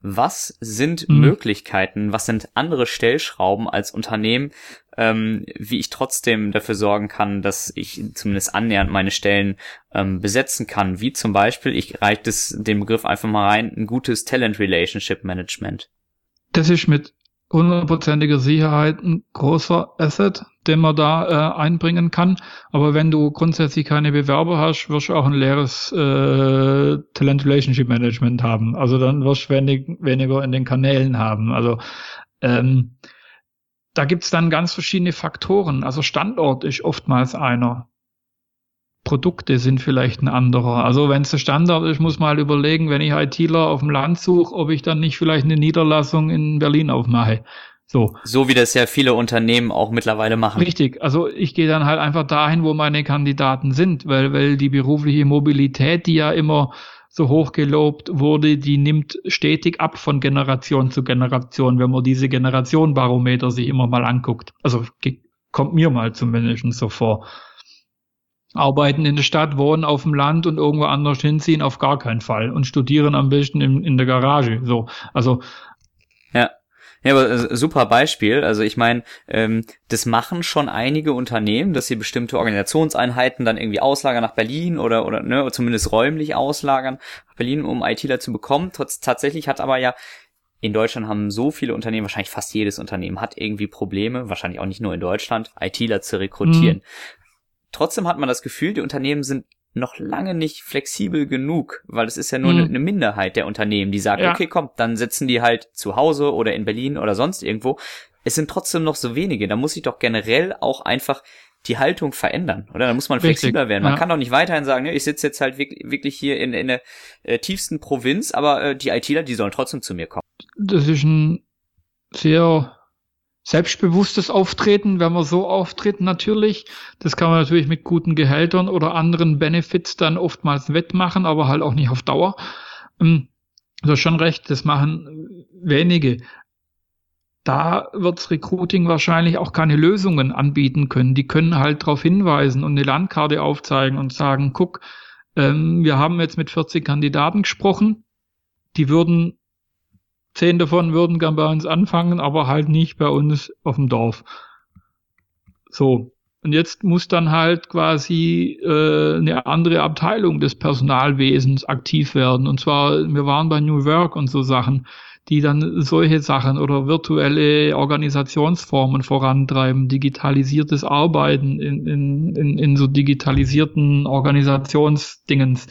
Was sind mhm. Möglichkeiten, was sind andere Stellschrauben als Unternehmen, ähm, wie ich trotzdem dafür sorgen kann, dass ich zumindest annähernd meine Stellen ähm, besetzen kann? Wie zum Beispiel, ich reiche das den Begriff einfach mal rein, ein gutes Talent Relationship Management. Das ist mit hundertprozentiger Sicherheit ein großer Asset, den man da äh, einbringen kann. Aber wenn du grundsätzlich keine Bewerber hast, wirst du auch ein leeres äh, Talent Relationship Management haben. Also dann wirst du wenig, weniger in den Kanälen haben. Also ähm, da gibt's dann ganz verschiedene Faktoren. Also Standort ist oftmals einer. Produkte sind vielleicht ein anderer. Also wenn es der Standard ist, muss man halt überlegen, wenn ich ITler auf dem Land suche, ob ich dann nicht vielleicht eine Niederlassung in Berlin aufmache. So. So wie das ja viele Unternehmen auch mittlerweile machen. Richtig. Also ich gehe dann halt einfach dahin, wo meine Kandidaten sind, weil, weil die berufliche Mobilität, die ja immer so hoch gelobt wurde, die nimmt stetig ab von Generation zu Generation, wenn man diese Generationenbarometer sich immer mal anguckt. Also kommt mir mal zumindest so vor arbeiten in der Stadt, wohnen auf dem Land und irgendwo anders hinziehen, auf gar keinen Fall. Und studieren am besten in, in der Garage. So, also. Ja. Ja, aber äh, super Beispiel. Also ich meine, ähm, das machen schon einige Unternehmen, dass sie bestimmte Organisationseinheiten dann irgendwie auslagern nach Berlin oder oder ne, zumindest räumlich auslagern nach Berlin, um ITler zu bekommen. Trotz, tatsächlich hat aber ja in Deutschland haben so viele Unternehmen, wahrscheinlich fast jedes Unternehmen hat irgendwie Probleme, wahrscheinlich auch nicht nur in Deutschland, ITler zu rekrutieren. Mhm. Trotzdem hat man das Gefühl, die Unternehmen sind noch lange nicht flexibel genug, weil es ist ja nur mhm. eine Minderheit der Unternehmen, die sagen, ja. okay, komm, dann sitzen die halt zu Hause oder in Berlin oder sonst irgendwo. Es sind trotzdem noch so wenige. Da muss sich doch generell auch einfach die Haltung verändern, oder? Da muss man flexibler Richtig, werden. Man ja. kann doch nicht weiterhin sagen, ne, ich sitze jetzt halt wirklich, wirklich hier in, in der äh, tiefsten Provinz, aber äh, die ITler, die sollen trotzdem zu mir kommen. Das ist ein sehr selbstbewusstes Auftreten, wenn man so auftritt, natürlich. Das kann man natürlich mit guten Gehältern oder anderen Benefits dann oftmals wettmachen, aber halt auch nicht auf Dauer. Ähm, du hast schon recht, das machen wenige. Da wirds Recruiting wahrscheinlich auch keine Lösungen anbieten können. Die können halt darauf hinweisen und eine Landkarte aufzeigen und sagen, guck, ähm, wir haben jetzt mit 40 Kandidaten gesprochen, die würden Zehn davon würden gern bei uns anfangen, aber halt nicht bei uns auf dem Dorf. So. Und jetzt muss dann halt quasi äh, eine andere Abteilung des Personalwesens aktiv werden. Und zwar, wir waren bei New Work und so Sachen, die dann solche Sachen oder virtuelle Organisationsformen vorantreiben, digitalisiertes Arbeiten in, in, in, in so digitalisierten Organisationsdingens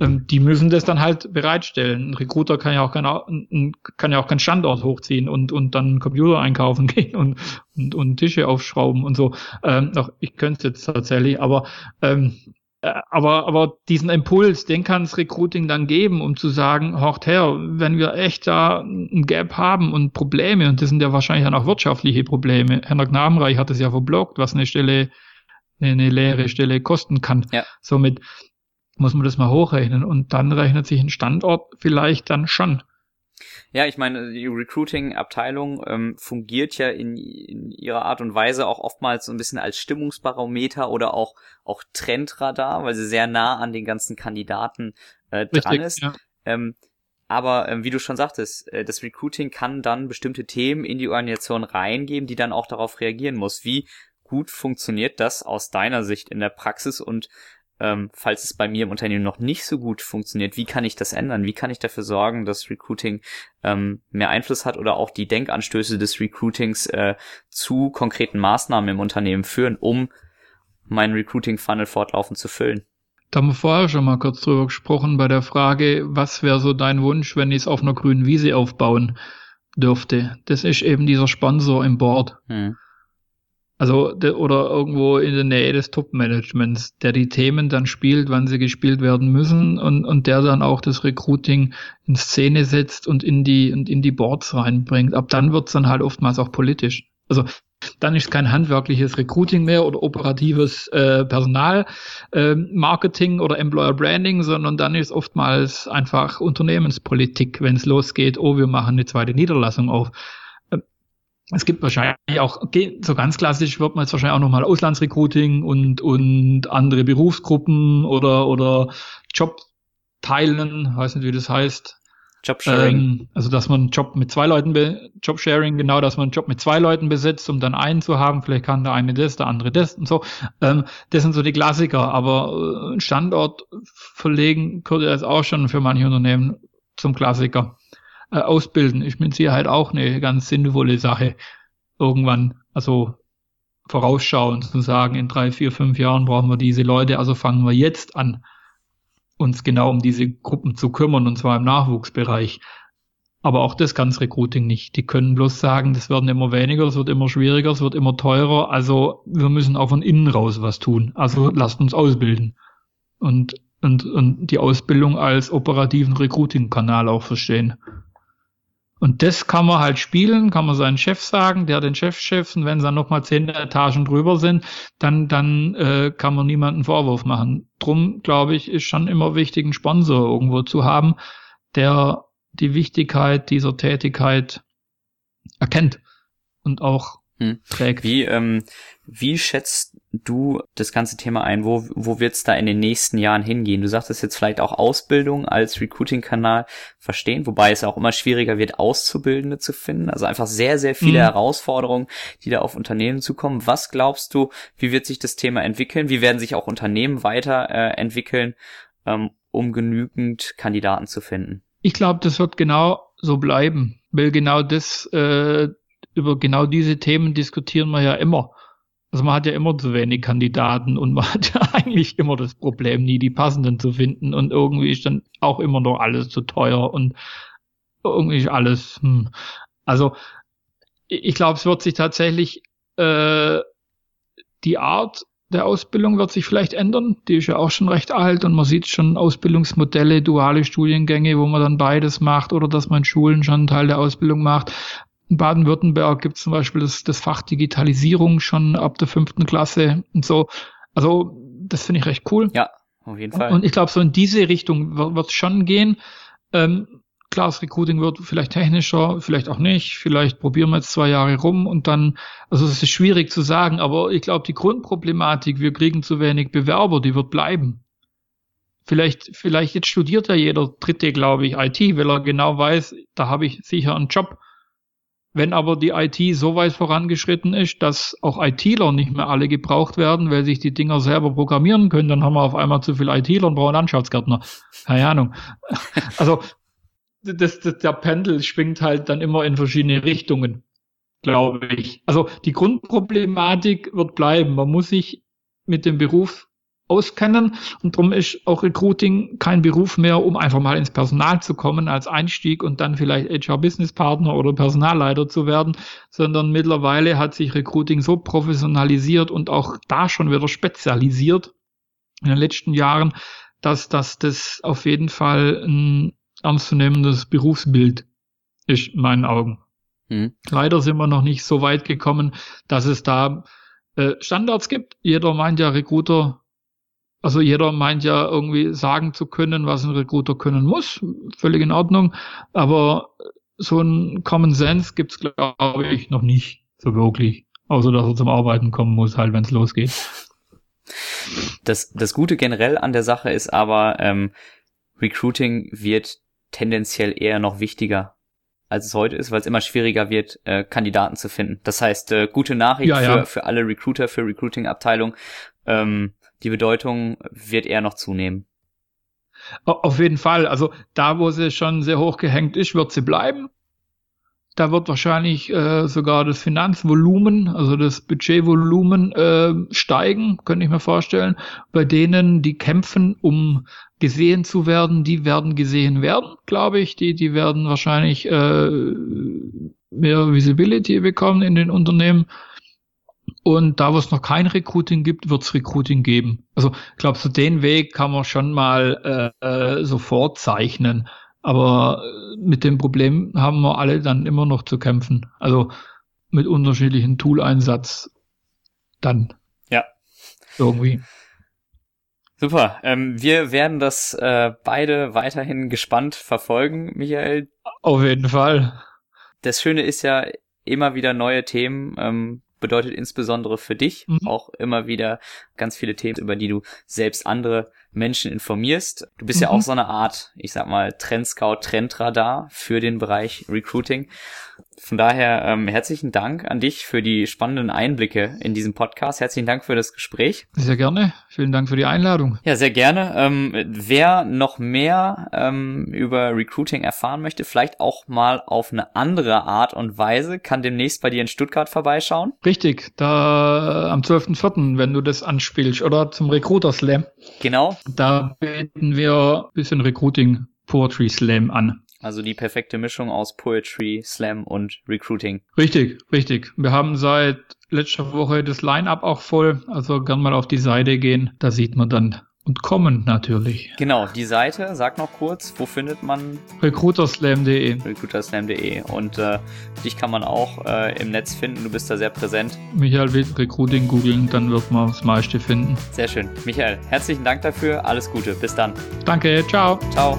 ähm, die müssen das dann halt bereitstellen. Ein Recruiter kann ja auch kein, kann ja auch keinen Standort hochziehen und, und dann einen Computer einkaufen gehen und, und, und Tische aufschrauben und so. Ähm, doch, ich könnte es jetzt tatsächlich, aber ähm, äh, aber, aber diesen Impuls, den kann das Recruiting dann geben, um zu sagen, horcht her, wenn wir echt da ein Gap haben und Probleme, und das sind ja wahrscheinlich dann auch wirtschaftliche Probleme. Herr Knabenreich hat es ja verblockt, was eine Stelle, eine, eine leere Stelle kosten kann. Ja. Somit, muss man das mal hochrechnen und dann rechnet sich ein Standort vielleicht dann schon. Ja, ich meine, die Recruiting-Abteilung ähm, fungiert ja in, in ihrer Art und Weise auch oftmals so ein bisschen als Stimmungsbarometer oder auch, auch Trendradar, weil sie sehr nah an den ganzen Kandidaten äh, dran Richtig, ist. Ja. Ähm, aber ähm, wie du schon sagtest, äh, das Recruiting kann dann bestimmte Themen in die Organisation reingeben, die dann auch darauf reagieren muss. Wie gut funktioniert das aus deiner Sicht in der Praxis und ähm, falls es bei mir im Unternehmen noch nicht so gut funktioniert, wie kann ich das ändern? Wie kann ich dafür sorgen, dass Recruiting ähm, mehr Einfluss hat oder auch die Denkanstöße des Recruitings äh, zu konkreten Maßnahmen im Unternehmen führen, um meinen Recruiting-Funnel fortlaufend zu füllen? Da haben wir vorher schon mal kurz drüber gesprochen bei der Frage, was wäre so dein Wunsch, wenn ich es auf einer grünen Wiese aufbauen dürfte? Das ist eben dieser Sponsor im Board. Hm. Also oder irgendwo in der Nähe des Top-Managements, der die Themen dann spielt, wann sie gespielt werden müssen und, und der dann auch das Recruiting in Szene setzt und in die und in die Boards reinbringt. Ab dann wird's dann halt oftmals auch politisch. Also dann ist kein handwerkliches Recruiting mehr oder operatives äh, Personal äh, Marketing oder Employer Branding, sondern dann ist oftmals einfach Unternehmenspolitik, wenn es losgeht, oh, wir machen eine zweite Niederlassung auf es gibt wahrscheinlich auch, so ganz klassisch wird man jetzt wahrscheinlich auch nochmal Auslandsrecruiting und, und andere Berufsgruppen oder, oder Job teilen, weiß nicht, wie das heißt. Jobsharing. Ähm, also, dass man einen Job mit zwei Leuten, Jobsharing, genau, dass man einen Job mit zwei Leuten besitzt, um dann einen zu haben. Vielleicht kann der eine das, der andere das und so. Ähm, das sind so die Klassiker. Aber äh, Standort verlegen gehört jetzt auch schon für manche Unternehmen zum Klassiker. Äh, ausbilden ist mit Sicherheit auch eine ganz sinnvolle Sache. Irgendwann, also vorausschauen, zu sagen, in drei, vier, fünf Jahren brauchen wir diese Leute, also fangen wir jetzt an uns genau um diese Gruppen zu kümmern, und zwar im Nachwuchsbereich. Aber auch das das Recruiting nicht. Die können bloß sagen, das werden immer weniger, es wird immer schwieriger, es wird immer teurer. Also wir müssen auch von innen raus was tun. Also lasst uns ausbilden. Und, und, und die Ausbildung als operativen Recruiting-Kanal auch verstehen. Und das kann man halt spielen, kann man seinen Chef sagen, der den Chefchef, und wenn es dann nochmal zehn Etagen drüber sind, dann, dann äh, kann man niemanden Vorwurf machen. Drum, glaube ich, ist schon immer wichtig, einen Sponsor irgendwo zu haben, der die Wichtigkeit dieser Tätigkeit erkennt und auch hm. trägt. Wie, ähm, wie schätzt du das ganze Thema ein? Wo, wo wird's da in den nächsten Jahren hingehen? Du sagtest jetzt vielleicht auch Ausbildung als Recruiting-Kanal verstehen, wobei es auch immer schwieriger wird, Auszubildende zu finden. Also einfach sehr, sehr viele mhm. Herausforderungen, die da auf Unternehmen zukommen. Was glaubst du, wie wird sich das Thema entwickeln? Wie werden sich auch Unternehmen weiterentwickeln, äh, ähm, um genügend Kandidaten zu finden? Ich glaube, das wird genau so bleiben, weil genau das, äh, über genau diese Themen diskutieren wir ja immer. Also man hat ja immer zu wenig Kandidaten und man hat ja eigentlich immer das Problem, nie die passenden zu finden und irgendwie ist dann auch immer noch alles zu teuer und irgendwie ist alles. Hm. Also ich glaube, es wird sich tatsächlich äh, die Art der Ausbildung wird sich vielleicht ändern. Die ist ja auch schon recht alt und man sieht schon Ausbildungsmodelle, duale Studiengänge, wo man dann beides macht oder dass man in Schulen schon einen Teil der Ausbildung macht. In Baden-Württemberg gibt es zum Beispiel das, das Fach Digitalisierung schon ab der fünften Klasse und so. Also das finde ich recht cool. Ja, auf jeden Fall. Und ich glaube, so in diese Richtung wird es schon gehen. Ähm, klar, das Recruiting wird vielleicht technischer, vielleicht auch nicht. Vielleicht probieren wir jetzt zwei Jahre rum und dann, also es ist schwierig zu sagen, aber ich glaube, die Grundproblematik, wir kriegen zu wenig Bewerber, die wird bleiben. Vielleicht, vielleicht jetzt studiert ja jeder Dritte, glaube ich, IT, weil er genau weiß, da habe ich sicher einen Job. Wenn aber die IT so weit vorangeschritten ist, dass auch ITler nicht mehr alle gebraucht werden, weil sich die Dinger selber programmieren können, dann haben wir auf einmal zu viel ITler und brauchen Landschaftsgärtner. Keine Ahnung. Also das, das, der Pendel schwingt halt dann immer in verschiedene Richtungen, glaube ich. Also die Grundproblematik wird bleiben. Man muss sich mit dem Beruf auskennen. Und darum ist auch Recruiting kein Beruf mehr, um einfach mal ins Personal zu kommen als Einstieg und dann vielleicht HR-Business-Partner oder Personalleiter zu werden, sondern mittlerweile hat sich Recruiting so professionalisiert und auch da schon wieder spezialisiert in den letzten Jahren, dass, dass das auf jeden Fall ein ernstzunehmendes Berufsbild ist, in meinen Augen. Hm. Leider sind wir noch nicht so weit gekommen, dass es da äh, Standards gibt. Jeder meint ja, Recruiter also jeder meint ja irgendwie sagen zu können, was ein Recruiter können muss. Völlig in Ordnung. Aber so ein Common Sense gibt's glaube ich, noch nicht so wirklich. Außer dass er zum Arbeiten kommen muss, halt, wenn es losgeht. Das, das Gute generell an der Sache ist aber, ähm, Recruiting wird tendenziell eher noch wichtiger, als es heute ist, weil es immer schwieriger wird, äh, Kandidaten zu finden. Das heißt, äh, gute Nachricht ja, ja. Für, für alle Recruiter, für Recruiting-Abteilung. Ähm, die Bedeutung wird eher noch zunehmen. Auf jeden Fall. Also da, wo sie schon sehr hoch gehängt ist, wird sie bleiben. Da wird wahrscheinlich äh, sogar das Finanzvolumen, also das Budgetvolumen äh, steigen, könnte ich mir vorstellen. Bei denen, die kämpfen, um gesehen zu werden, die werden gesehen werden, glaube ich. Die, die werden wahrscheinlich äh, mehr Visibility bekommen in den Unternehmen. Und da, wo es noch kein Recruiting gibt, wird es Recruiting geben. Also ich glaube, so den Weg kann man schon mal äh, äh, so vorzeichnen. Aber äh, mit dem Problem haben wir alle dann immer noch zu kämpfen. Also mit unterschiedlichen Tool-Einsatz dann. Ja. Irgendwie. Super. Ähm, wir werden das äh, beide weiterhin gespannt verfolgen, Michael. Auf jeden Fall. Das Schöne ist ja, immer wieder neue Themen. Ähm, bedeutet insbesondere für dich mhm. auch immer wieder ganz viele Themen, über die du selbst andere Menschen informierst. Du bist mhm. ja auch so eine Art, ich sag mal, Trendscout, Trendradar für den Bereich Recruiting. Von daher ähm, herzlichen Dank an dich für die spannenden Einblicke in diesem Podcast. Herzlichen Dank für das Gespräch. Sehr gerne. Vielen Dank für die Einladung. Ja, sehr gerne. Ähm, wer noch mehr ähm, über Recruiting erfahren möchte, vielleicht auch mal auf eine andere Art und Weise, kann demnächst bei dir in Stuttgart vorbeischauen. Richtig, da am 12.04., wenn du das anspielst, oder zum Recruiter Slam. Genau. Da bieten wir ein bisschen Recruiting Poetry Slam an. Also die perfekte Mischung aus Poetry, Slam und Recruiting. Richtig, richtig. Wir haben seit letzter Woche das Line-up auch voll. Also gern mal auf die Seite gehen. Da sieht man dann und kommen natürlich. Genau, die Seite, sag noch kurz, wo findet man? Recruiterslam.de. Recruiterslam.de. Und äh, dich kann man auch äh, im Netz finden, du bist da sehr präsent. Michael will Recruiting googeln, dann wird man das meiste finden. Sehr schön. Michael, herzlichen Dank dafür, alles Gute, bis dann. Danke, ciao. Ciao.